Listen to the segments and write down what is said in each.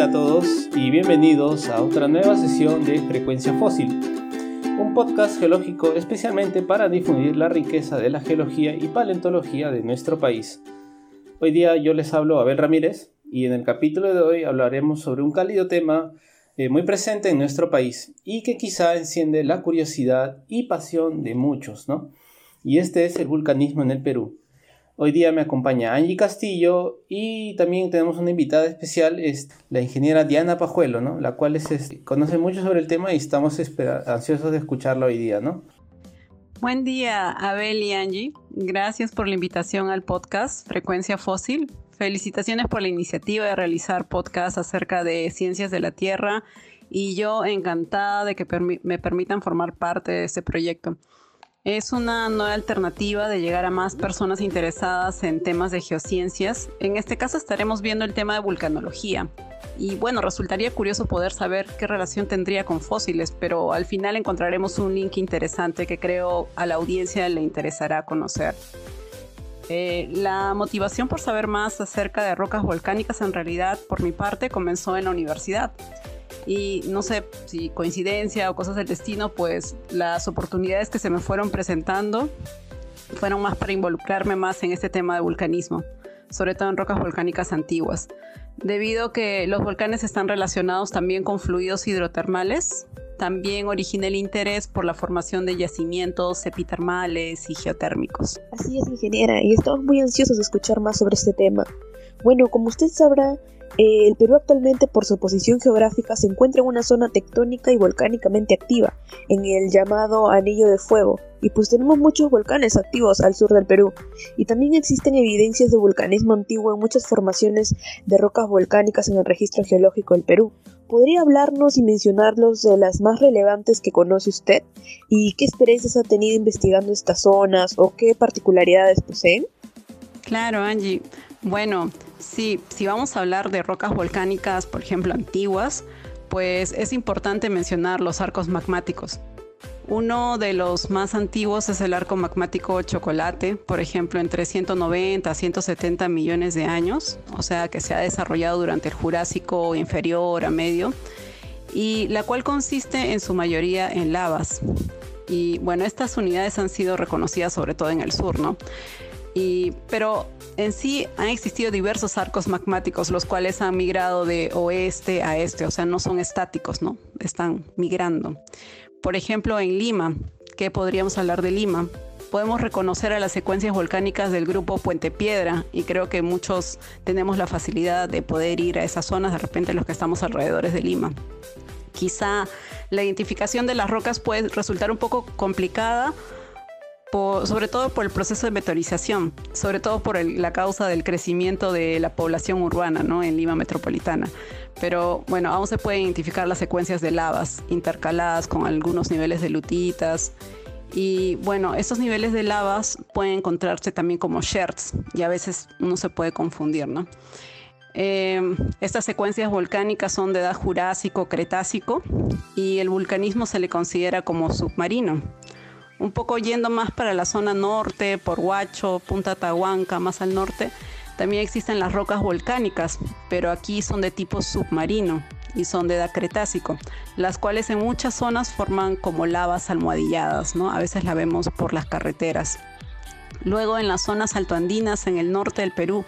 día a todos y bienvenidos a otra nueva sesión de Frecuencia Fósil, un podcast geológico especialmente para difundir la riqueza de la geología y paleontología de nuestro país. Hoy día yo les hablo Abel Ramírez y en el capítulo de hoy hablaremos sobre un cálido tema eh, muy presente en nuestro país y que quizá enciende la curiosidad y pasión de muchos, ¿no? Y este es el vulcanismo en el Perú. Hoy día me acompaña Angie Castillo y también tenemos una invitada especial, es la ingeniera Diana Pajuelo, ¿no? La cual es, conoce mucho sobre el tema y estamos ansiosos de escucharla hoy día, ¿no? Buen día, Abel y Angie. Gracias por la invitación al podcast Frecuencia Fósil. Felicitaciones por la iniciativa de realizar podcast acerca de ciencias de la Tierra y yo encantada de que me permitan formar parte de este proyecto. Es una nueva alternativa de llegar a más personas interesadas en temas de geociencias. En este caso estaremos viendo el tema de vulcanología. Y bueno, resultaría curioso poder saber qué relación tendría con fósiles, pero al final encontraremos un link interesante que creo a la audiencia le interesará conocer. Eh, la motivación por saber más acerca de rocas volcánicas en realidad, por mi parte, comenzó en la universidad y no sé si coincidencia o cosas del destino, pues las oportunidades que se me fueron presentando fueron más para involucrarme más en este tema de vulcanismo, sobre todo en rocas volcánicas antiguas, debido a que los volcanes están relacionados también con fluidos hidrotermales. También origina el interés por la formación de yacimientos epitermales y geotérmicos. Así es, ingeniera, y estamos muy ansiosos de escuchar más sobre este tema. Bueno, como usted sabrá, el Perú actualmente por su posición geográfica se encuentra en una zona tectónica y volcánicamente activa, en el llamado Anillo de Fuego, y pues tenemos muchos volcanes activos al sur del Perú, y también existen evidencias de vulcanismo antiguo en muchas formaciones de rocas volcánicas en el registro geológico del Perú. ¿Podría hablarnos y mencionarlos de las más relevantes que conoce usted? ¿Y qué experiencias ha tenido investigando estas zonas o qué particularidades poseen? Claro, Angie. Bueno, sí, si vamos a hablar de rocas volcánicas, por ejemplo, antiguas, pues es importante mencionar los arcos magmáticos. Uno de los más antiguos es el arco magmático chocolate, por ejemplo, entre 190 a 170 millones de años, o sea que se ha desarrollado durante el Jurásico inferior a medio, y la cual consiste en su mayoría en lavas. Y bueno, estas unidades han sido reconocidas sobre todo en el sur, ¿no? Pero en sí han existido diversos arcos magmáticos, los cuales han migrado de oeste a este, o sea, no son estáticos, ¿no? Están migrando. Por ejemplo, en Lima, ¿qué podríamos hablar de Lima? Podemos reconocer a las secuencias volcánicas del grupo Puente Piedra y creo que muchos tenemos la facilidad de poder ir a esas zonas, de repente los que estamos alrededor de Lima. Quizá la identificación de las rocas puede resultar un poco complicada sobre todo por el proceso de meteorización, sobre todo por la causa del crecimiento de la población urbana ¿no? en Lima metropolitana. Pero bueno, aún se pueden identificar las secuencias de lavas intercaladas con algunos niveles de lutitas. Y bueno, estos niveles de lavas pueden encontrarse también como sherts y a veces uno se puede confundir, ¿no? Em, estas secuencias volcánicas son de edad jurásico, cretácico y el vulcanismo se le considera como submarino un poco yendo más para la zona norte, por Huacho, Punta Tahuanca, más al norte, también existen las rocas volcánicas, pero aquí son de tipo submarino y son de edad cretácico, las cuales en muchas zonas forman como lavas almohadilladas, ¿no? A veces la vemos por las carreteras. Luego en las zonas altoandinas en el norte del Perú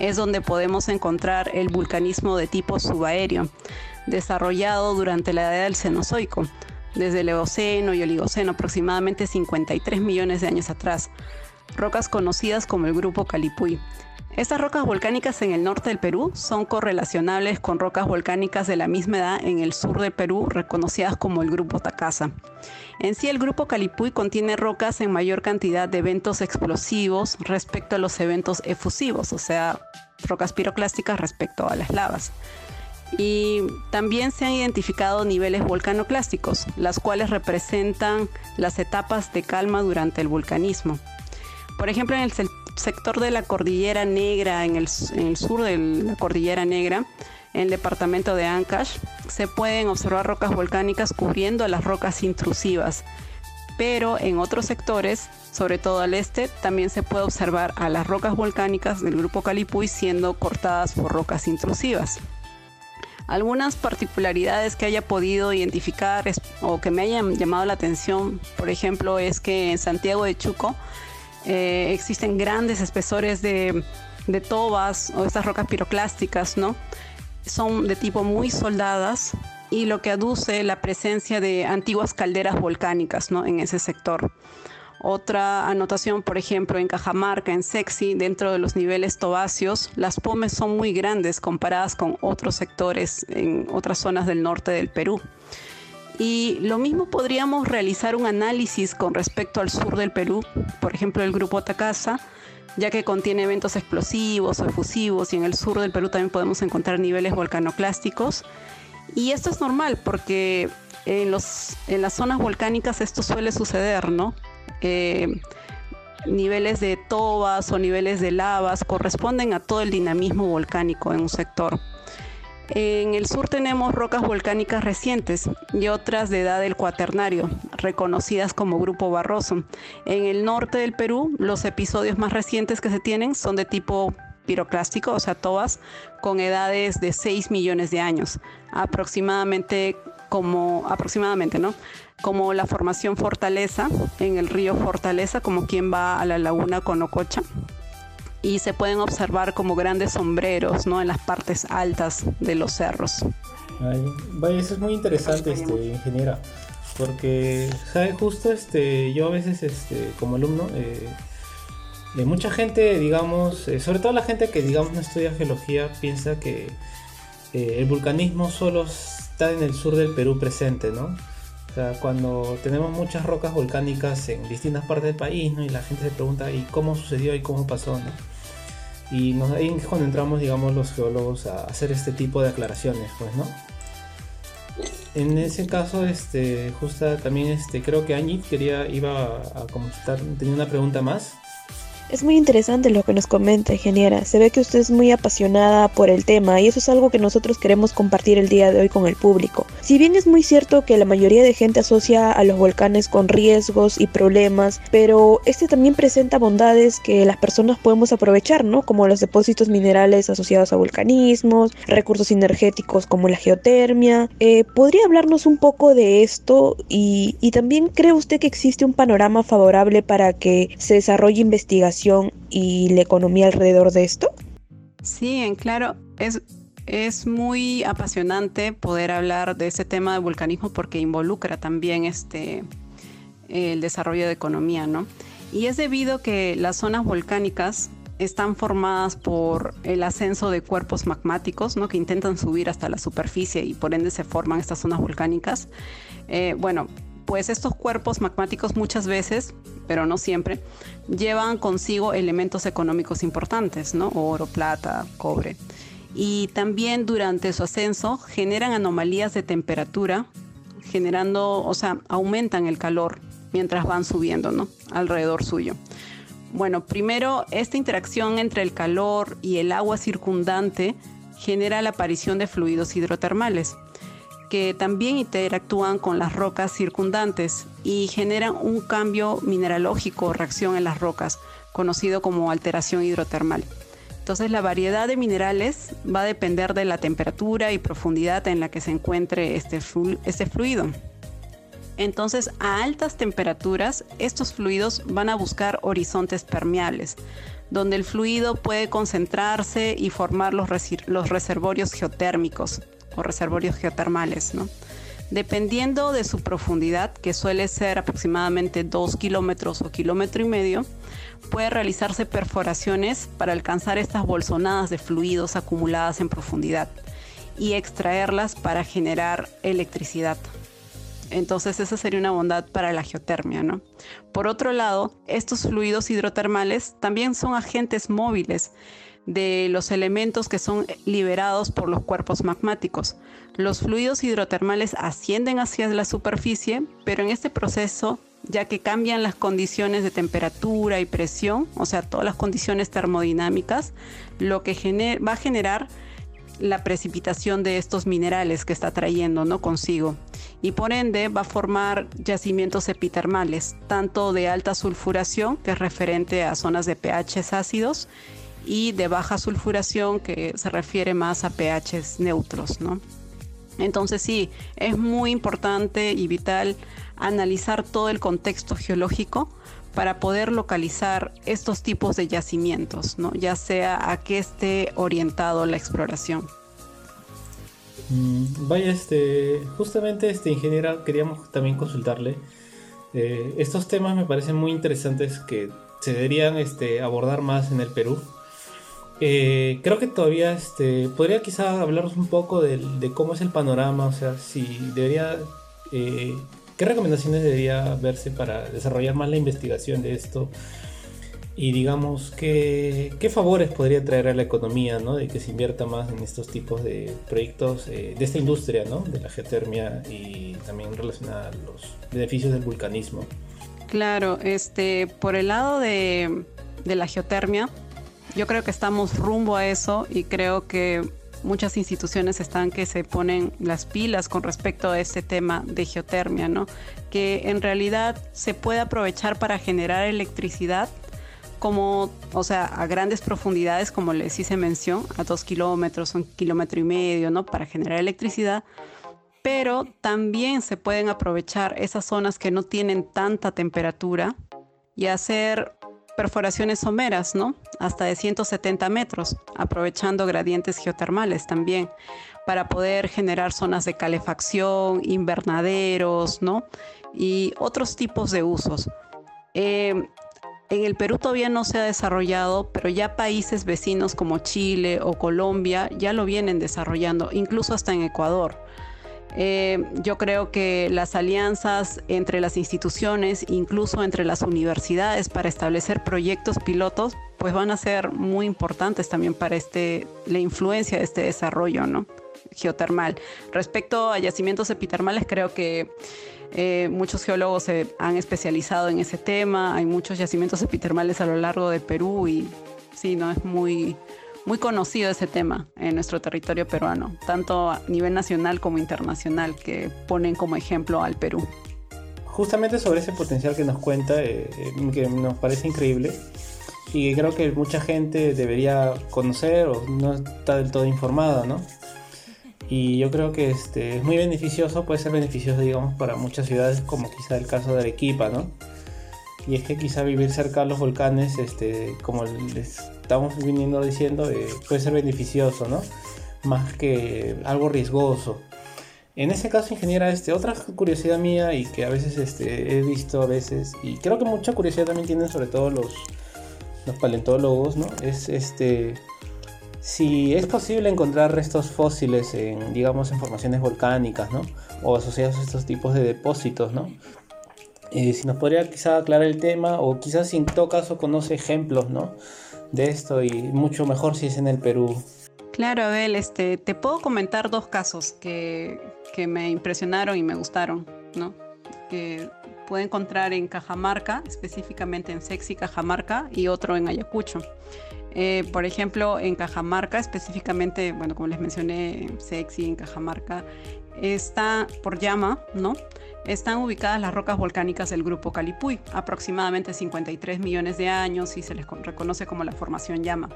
es donde podemos encontrar el vulcanismo de tipo subaéreo, desarrollado durante la edad del Cenozoico desde el Eoceno y Oligoceno, aproximadamente 53 millones de años atrás, rocas conocidas como el grupo Calipuy. Estas rocas volcánicas en el norte del Perú son correlacionables con rocas volcánicas de la misma edad en el sur del Perú, reconocidas como el grupo Tacasa. En sí, el grupo Calipuy contiene rocas en mayor cantidad de eventos explosivos respecto a los eventos efusivos, o sea, rocas piroclásticas respecto a las lavas y también se han identificado niveles volcanoclásticos, las cuales representan las etapas de calma durante el vulcanismo. Por ejemplo, en el sector de la Cordillera Negra, en el, sur de la Cordillera Negra, en el departamento de Ancash, se pueden observar rocas volcánicas cubriendo las rocas intrusivas, pero en otros sectores, sobre todo al este, también se puede observar a las rocas volcánicas del grupo Calipuy siendo cortadas por rocas intrusivas. Algunas particularidades que haya podido identificar o que me hayan llamado la atención, por ejemplo, es que en Santiago de Chuco eh, existen grandes espesores de, de tobas o estas rocas piroclásticas, ¿no? Son de tipo muy soldadas y lo que aduce la presencia de antiguas calderas volcánicas ¿no? en ese sector. Otra anotación, por ejemplo, en Cajamarca, en Sexy, dentro de los niveles tobáceos, las pomes son muy grandes comparadas con otros sectores en otras zonas del norte del Perú. Y lo mismo podríamos realizar un análisis con respecto al sur del Perú, por ejemplo, el grupo Tacasa, ya que contiene eventos explosivos o efusivos y en el sur del Perú también podemos encontrar niveles volcanoclásticos. Y esto es normal porque en, los, en las zonas volcánicas esto suele suceder, ¿no? Eh, niveles de tobas o niveles de lavas corresponden a todo el dinamismo volcánico en un sector. En el sur tenemos rocas volcánicas recientes y otras de edad del cuaternario, reconocidas como grupo barroso. En el norte del Perú, los episodios más recientes que se tienen son de tipo piroclástico, o sea, tobas con edades de 6 millones de años, aproximadamente como aproximadamente, ¿no? Como la formación Fortaleza en el río Fortaleza, como quien va a la laguna Conococha. Y se pueden observar como grandes sombreros, ¿no? En las partes altas de los cerros. vaya, eso es muy interesante, este, ingeniera, porque, ¿sabe? Justo, este, yo a veces, este, como alumno, eh, eh, mucha gente, digamos, eh, sobre todo la gente que, digamos, no estudia geología, piensa que el vulcanismo solo está en el sur del Perú presente, ¿no? O sea, cuando tenemos muchas rocas volcánicas en distintas partes del país, ¿no? Y la gente se pregunta, ¿y cómo sucedió y cómo pasó, ¿no? Y ahí es cuando entramos, digamos, los geólogos a hacer este tipo de aclaraciones, pues, ¿no? En ese caso, este, justo también, este, creo que Angie quería, iba a, a tenía una pregunta más. Es muy interesante lo que nos comenta, ingeniera. Se ve que usted es muy apasionada por el tema y eso es algo que nosotros queremos compartir el día de hoy con el público. Si bien es muy cierto que la mayoría de gente asocia a los volcanes con riesgos y problemas, pero este también presenta bondades que las personas podemos aprovechar, ¿no? Como los depósitos minerales asociados a volcanismos, recursos energéticos como la geotermia. Eh, ¿Podría hablarnos un poco de esto? Y, y también cree usted que existe un panorama favorable para que se desarrolle investigación y la economía alrededor de esto? Sí, en claro, es, es muy apasionante poder hablar de ese tema de vulcanismo porque involucra también este, el desarrollo de economía, ¿no? Y es debido que las zonas volcánicas están formadas por el ascenso de cuerpos magmáticos, ¿no? que intentan subir hasta la superficie y por ende se forman estas zonas volcánicas. Eh, bueno, pues estos cuerpos magmáticos muchas veces, pero no siempre, llevan consigo elementos económicos importantes, ¿no? Oro, plata, cobre. Y también durante su ascenso generan anomalías de temperatura, generando, o sea, aumentan el calor mientras van subiendo, ¿no? Alrededor suyo. Bueno, primero, esta interacción entre el calor y el agua circundante genera la aparición de fluidos hidrotermales que también interactúan con las rocas circundantes y generan un cambio mineralógico o reacción en las rocas, conocido como alteración hidrotermal. Entonces la variedad de minerales va a depender de la temperatura y profundidad en la que se encuentre este, este fluido. Entonces a altas temperaturas estos fluidos van a buscar horizontes permeables, donde el fluido puede concentrarse y formar los, los reservorios geotérmicos, reservorios geotermales, ¿no? Dependiendo de su profundidad, que suele ser aproximadamente 2 kilómetros o kilómetro y medio, puede realizarse perforaciones para alcanzar estas bolsonadas de fluidos acumuladas en profundidad y extraerlas para generar electricidad. Entonces esa sería una bondad para la geotermia, ¿no? Por otro lado, estos fluidos hidrotermales también son agentes móviles de los elementos que son liberados por los cuerpos magmáticos. Los fluidos hidrotermales ascienden hacia la superficie, pero en este proceso, ya que cambian las condiciones de temperatura y presión, o sea, todas las condiciones termodinámicas, lo que va a generar la precipitación de estos minerales que está trayendo ¿no? consigo y por ende va a formar yacimientos epitermales, tanto de alta sulfuración, que es referente a zonas de pHs ácidos, y de baja sulfuración que se refiere más a pHs neutros, ¿no? Entonces sí, es muy importante y vital analizar todo el contexto geológico para poder localizar estos tipos de yacimientos, ¿no? ya sea a qué esté orientado la exploración. Mm, vaya, este, justamente este ingeniera queríamos también consultarle. Eh, estos temas me parecen muy interesantes que se deberían este, abordar más en el Perú. Eh, creo que todavía este, podría quizá hablarnos un poco de, cómo es el panorama, o sea, si debería, eh, qué recomendaciones debería verse para desarrollar más la investigación de esto y digamos, ¿qué, qué favores podría traer a la economía, ¿no? De que se invierta más en estos tipos de proyectos eh, de esta industria, ¿no? De la geotermia y también relacionada a los beneficios del vulcanismo. Claro, este, por el lado de, de la geotermia, yo creo que estamos rumbo a eso y creo que muchas instituciones están que se ponen las pilas con respecto a este tema de geotermia, ¿no? Que en realidad se puede aprovechar para generar electricidad como, o sea, a grandes profundidades, como les hice mención, a dos kilómetros, un kilómetro y medio, ¿no? Para generar electricidad. Pero también se pueden aprovechar esas zonas que no tienen tanta temperatura y hacer perforaciones someras, ¿no? Hasta de 170 metros, aprovechando gradientes geotermales también, para poder generar zonas de calefacción, invernaderos, ¿no? Y otros tipos de usos. Eh, en el Perú todavía no se ha desarrollado, pero ya países vecinos como Chile o Colombia ya lo vienen desarrollando, incluso hasta en Ecuador. Eh, yo creo que las alianzas entre las instituciones, incluso entre las universidades, para establecer proyectos pilotos, pues van a ser muy importantes también para este, la influencia de este desarrollo ¿no? geotermal. Respecto a yacimientos epitermales, creo que eh, muchos geólogos se han especializado en ese tema, hay muchos yacimientos epitermales a lo largo de Perú y sí, no es muy, muy conocido ese tema en nuestro territorio peruano, tanto a nivel nacional como internacional, que ponen como ejemplo al Perú. Justamente sobre ese potencial que nos cuenta, eh, eh, que nos parece increíble y creo que mucha gente debería conocer o no está del todo informada, ¿no? y yo creo que este, es muy beneficioso, puede ser beneficioso, digamos, para muchas ciudades, como quizá el caso de Arequipa, ¿no? Y es que quizá vivir cerca de los volcanes, este, como les estamos viniendo diciendo, eh, puede ser beneficioso, ¿no? Más que algo riesgoso. En ese caso, ingeniera, este, otra curiosidad mía y que a veces este, he visto a veces, y creo que mucha curiosidad también tienen sobre todo los, los paleontólogos, ¿no? Es este si es posible encontrar restos fósiles en, digamos, en formaciones volcánicas, ¿no? O asociados a estos tipos de depósitos, ¿no? Eh, si nos podría quizá aclarar el tema, o quizás en todo caso conoce ejemplos, ¿no? De esto, y mucho mejor si es en el Perú. Claro, Abel, este, te puedo comentar dos casos que, que me impresionaron y me gustaron, ¿no? Que puedo encontrar en Cajamarca, específicamente en Sexy Cajamarca, y otro en Ayacucho. Eh, por ejemplo, en Cajamarca, específicamente, bueno, como les mencioné, Sexy en Cajamarca, está por llama, ¿no? Están ubicadas las rocas volcánicas del grupo Calipuy, aproximadamente 53 millones de años y se les reconoce como la formación llama.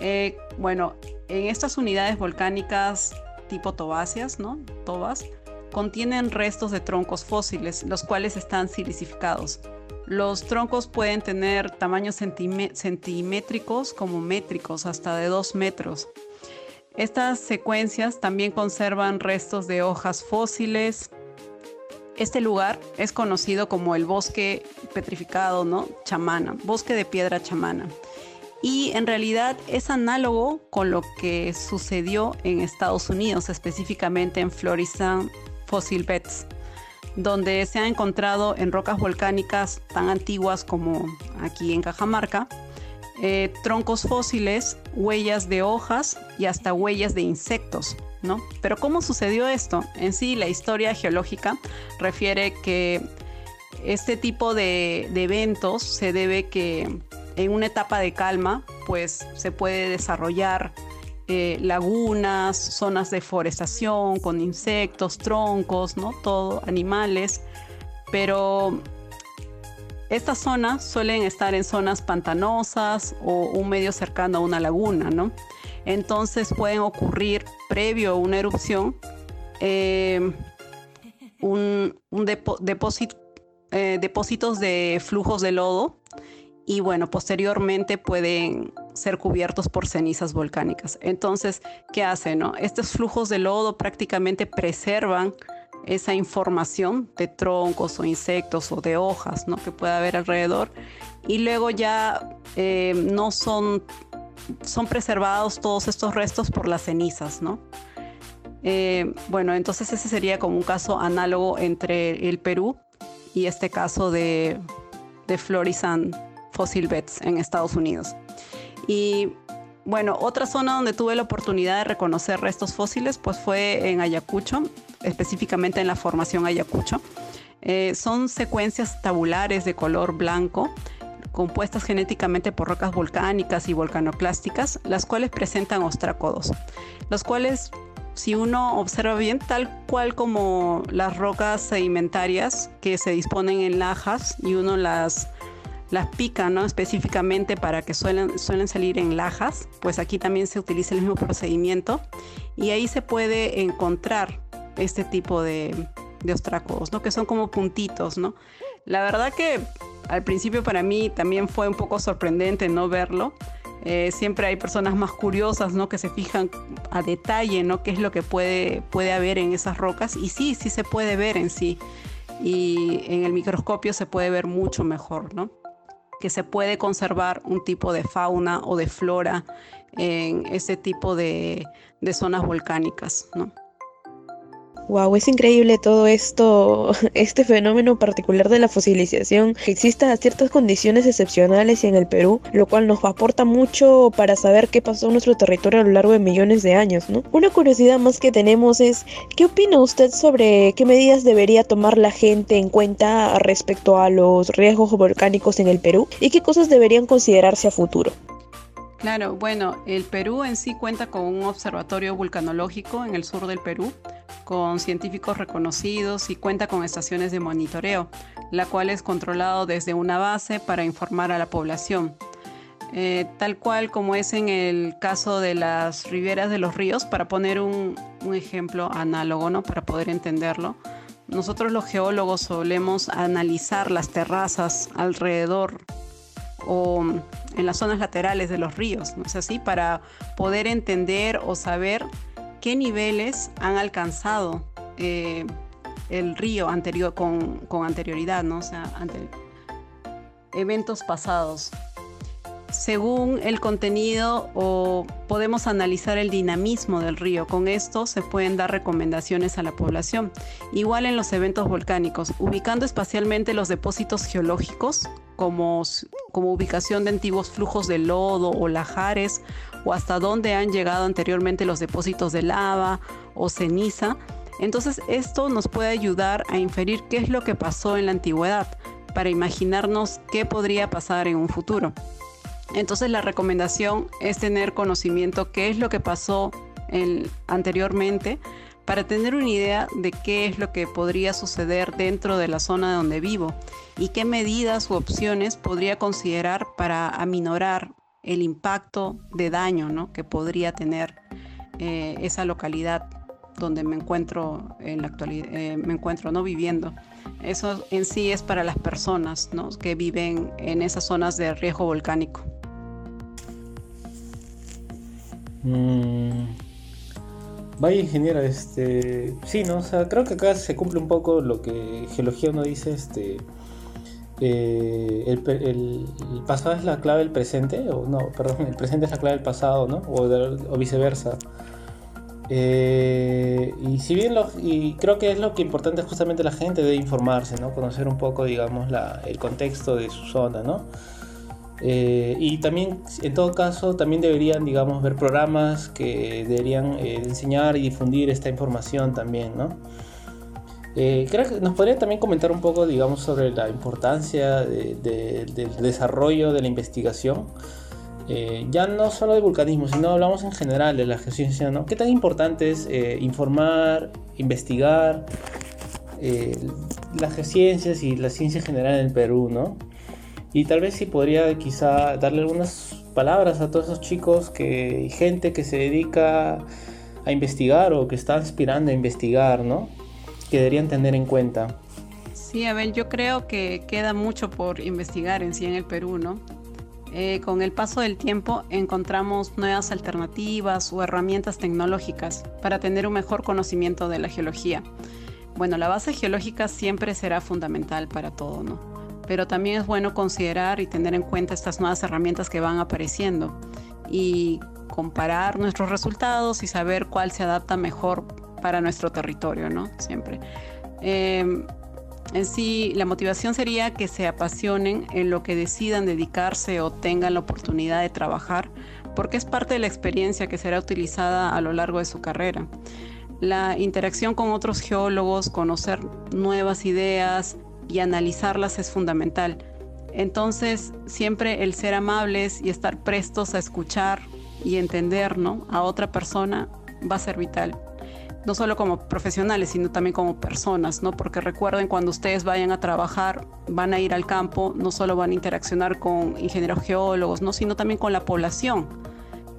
Eh, bueno, en estas unidades volcánicas tipo tobáceas, ¿no? Tobas, contienen restos de troncos fósiles, los cuales están silicificados. Los troncos pueden tener tamaños centimétricos como métricos, hasta de 2 metros. Estas secuencias también conservan restos de hojas fósiles. Este lugar es conocido como el bosque petrificado, ¿no? Chamana, bosque de piedra chamana. Y en realidad es análogo con lo que sucedió en Estados Unidos, específicamente en Florissant Fossil Beds donde se ha encontrado en rocas volcánicas tan antiguas como aquí en Cajamarca, eh, troncos fósiles, huellas de hojas y hasta huellas de insectos. ¿no? Pero ¿cómo sucedió esto? En sí, la historia geológica refiere que este tipo de, eventos se debe que en una etapa de calma, pues se puede desarrollar eh, lagunas, zonas de forestación con insectos, troncos, ¿no? Todo, animales. Pero estas zonas suelen estar en zonas pantanosas o un medio cercano a una laguna, ¿no? Entonces pueden ocurrir previo a una erupción eh, un, depósito, eh, depósitos de flujos de lodo y bueno, posteriormente pueden ser cubiertos por cenizas volcánicas. Entonces, ¿qué hacen? No? Estos flujos de lodo prácticamente preservan esa información de troncos o insectos o de hojas ¿no? que pueda haber alrededor y luego ya eh, no son, son preservados todos estos restos por las cenizas, ¿no? Eh, bueno, entonces ese sería como un caso análogo entre el Perú y este caso de, de Florisan Fossil Beds en Estados Unidos. Y bueno, otra zona donde tuve la oportunidad de reconocer restos fósiles pues fue en Ayacucho, específicamente en la formación Ayacucho. Eh, son secuencias tabulares de color blanco compuestas genéticamente por rocas volcánicas y volcanoclásticas, las cuales presentan ostrácodos, los cuales si uno observa bien, tal cual como las rocas sedimentarias que se disponen en lajas y uno las, las pica ¿no? específicamente para que suelen, suelen salir en lajas, pues aquí también se utiliza el mismo procedimiento y ahí se puede encontrar este tipo de, de ostrácodos, ¿no? que son como puntitos. ¿no? La verdad que al principio para mí también fue un poco sorprendente no verlo eh, siempre hay personas más curiosas, ¿no? Que se fijan a detalle, ¿no? Qué es lo que puede, puede haber en esas rocas. Y sí, sí se puede ver en sí. Y en el microscopio se puede ver mucho mejor, ¿no? Que se puede conservar un tipo de fauna o de flora en ese tipo de, de zonas volcánicas, ¿no? Wow, es increíble todo esto, este fenómeno particular de la fosilización, que exista ciertas condiciones excepcionales en el Perú, lo cual nos aporta mucho para saber qué pasó en nuestro territorio a lo largo de millones de años, ¿no? Una curiosidad más que tenemos es, ¿qué opina usted sobre qué medidas debería tomar la gente en cuenta respecto a los riesgos volcánicos en el Perú y qué cosas deberían considerarse a futuro? Claro, bueno, el Perú en sí cuenta con un observatorio vulcanológico en el sur del Perú, con científicos reconocidos y cuenta con estaciones de monitoreo, la cual es controlado desde una base para informar a la población. Eh, tal cual como es en el caso de las riberas de los ríos, para poner un, un ejemplo análogo, ¿no? para poder entenderlo. Nosotros los geólogos solemos analizar las terrazas alrededor o en las zonas laterales de los ríos, ¿no es así? Para poder entender o saber qué niveles han alcanzado eh, el río anterior, con, anterioridad, ¿no? Sea, eventos pasados. Según el contenido o podemos analizar el dinamismo del río. Con esto se pueden dar recomendaciones a la población. Igual en los eventos volcánicos, ubicando espacialmente los depósitos geológicos como, como ubicación de antiguos flujos de lodo o lajares o hasta dónde han llegado anteriormente los depósitos de lava o ceniza. Entonces esto nos puede ayudar a inferir qué es lo que pasó en la antigüedad para imaginarnos qué podría pasar en un futuro. Entonces la recomendación es tener conocimiento qué es lo que pasó anteriormente para tener una idea de qué es lo que podría suceder dentro de la zona donde vivo y qué medidas u opciones podría considerar para aminorar el impacto de daño que podría tener eh, esa localidad donde me encuentro en la actualidad, eh, me encuentro no viviendo. Eso en sí es para las personas que viven en esas zonas de riesgo volcánico. Mm. Vaya ingeniero, este. Sí, ¿no? O sea, creo que acá se cumple un poco lo que Geología uno dice, este. Eh, el, pasado es la clave del presente, o no, perdón, el presente es la clave del pasado, ¿no? O, viceversa. Eh, y si bien lo, y creo que es lo que importante justamente la gente debe informarse, ¿no? Conocer un poco, digamos, la, el contexto de su zona, ¿no? Eh, y también, en todo caso, también deberían, digamos, ver programas que deberían eh, enseñar y difundir esta información también, ¿no? Eh, creo que nos podría también comentar un poco, digamos, sobre la importancia del desarrollo de la investigación. ya no solo de vulcanismo, sino hablamos en general de la geociencia, ¿no? ¿Qué tan importante es informar, investigar las geociencias y la ciencia general en el Perú, ¿no? Y tal vez si podría quizá darle algunas palabras a todos esos chicos que, y gente que se dedica a investigar o que están aspirando a investigar, ¿no? Que deberían tener en cuenta. Sí, a ver, yo creo que queda mucho por investigar en sí en el Perú, ¿no? Eh, con el paso del tiempo encontramos nuevas alternativas o herramientas tecnológicas para tener un mejor conocimiento de la geología. Bueno, la base geológica siempre será fundamental para todo, ¿no? Pero también es bueno considerar y tener en cuenta estas nuevas herramientas que van apareciendo y comparar nuestros resultados y saber cuál se adapta mejor para nuestro territorio, ¿no? Siempre. Em, en sí, la motivación sería que se apasionen en lo que decidan dedicarse o tengan la oportunidad de trabajar, porque es parte de la experiencia que será utilizada a lo largo de su carrera. La interacción con otros geólogos, conocer nuevas ideas y analizarlas es fundamental. Entonces, siempre el ser amables y estar prestos a escuchar y entender a otra persona va a ser vital no solo como profesionales, sino también como personas, ¿no? Porque recuerden, cuando ustedes vayan a trabajar, van a ir al campo, no solo van a interaccionar con ingenieros geólogos, ¿no? Sino también con la población.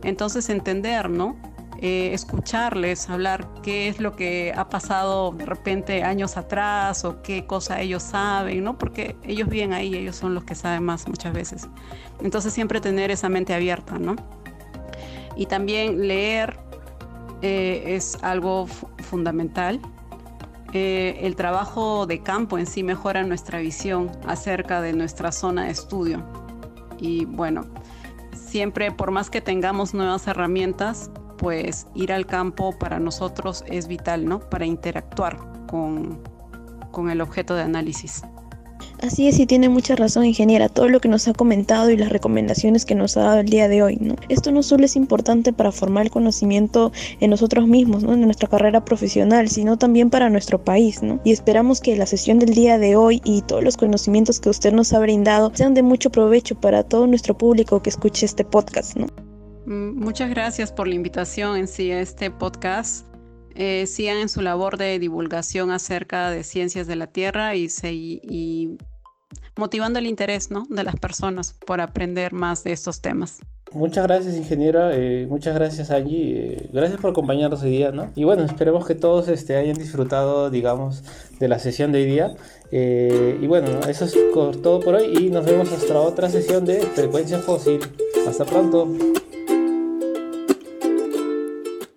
Entonces, entender, ¿no? Eh, escucharles, hablar qué es lo que ha pasado de repente años atrás o qué cosa ellos saben, ¿no? Porque ellos viven ahí, ellos son los que saben más muchas veces. Entonces siempre tener esa mente abierta, ¿no? Y también leer eh, es algo fundamental. Eh, el trabajo de campo en sí mejora nuestra visión acerca de nuestra zona de estudio. Y bueno, siempre por más que tengamos nuevas herramientas, pues ir al campo para nosotros es vital, ¿no? Para interactuar con, con el objeto de análisis. Así es, y tiene mucha razón, ingeniera, todo lo que nos ha comentado y las recomendaciones que nos ha dado el día de hoy, ¿no? Esto no solo es importante para formar el conocimiento en nosotros mismos, ¿no? En nuestra carrera profesional, sino también para nuestro país, ¿no? Y esperamos que la sesión del día de hoy y todos los conocimientos que usted nos ha brindado sean de mucho provecho para todo nuestro público que escuche este podcast, ¿no? Mm, muchas gracias por la invitación en sí a este podcast. Eh, sigan en su labor de divulgación acerca de ciencias de la Tierra y, motivando el interés ¿no? de las personas por aprender más de estos temas. Muchas gracias, ingeniera. Eh, muchas gracias, Angie. Eh, gracias por acompañarnos hoy día, ¿no? Y bueno, esperemos que todos este, hayan disfrutado, digamos, de la sesión de hoy día. Y bueno, eso es todo por hoy y nos vemos hasta otra sesión de Frecuencia Fósil. Hasta pronto.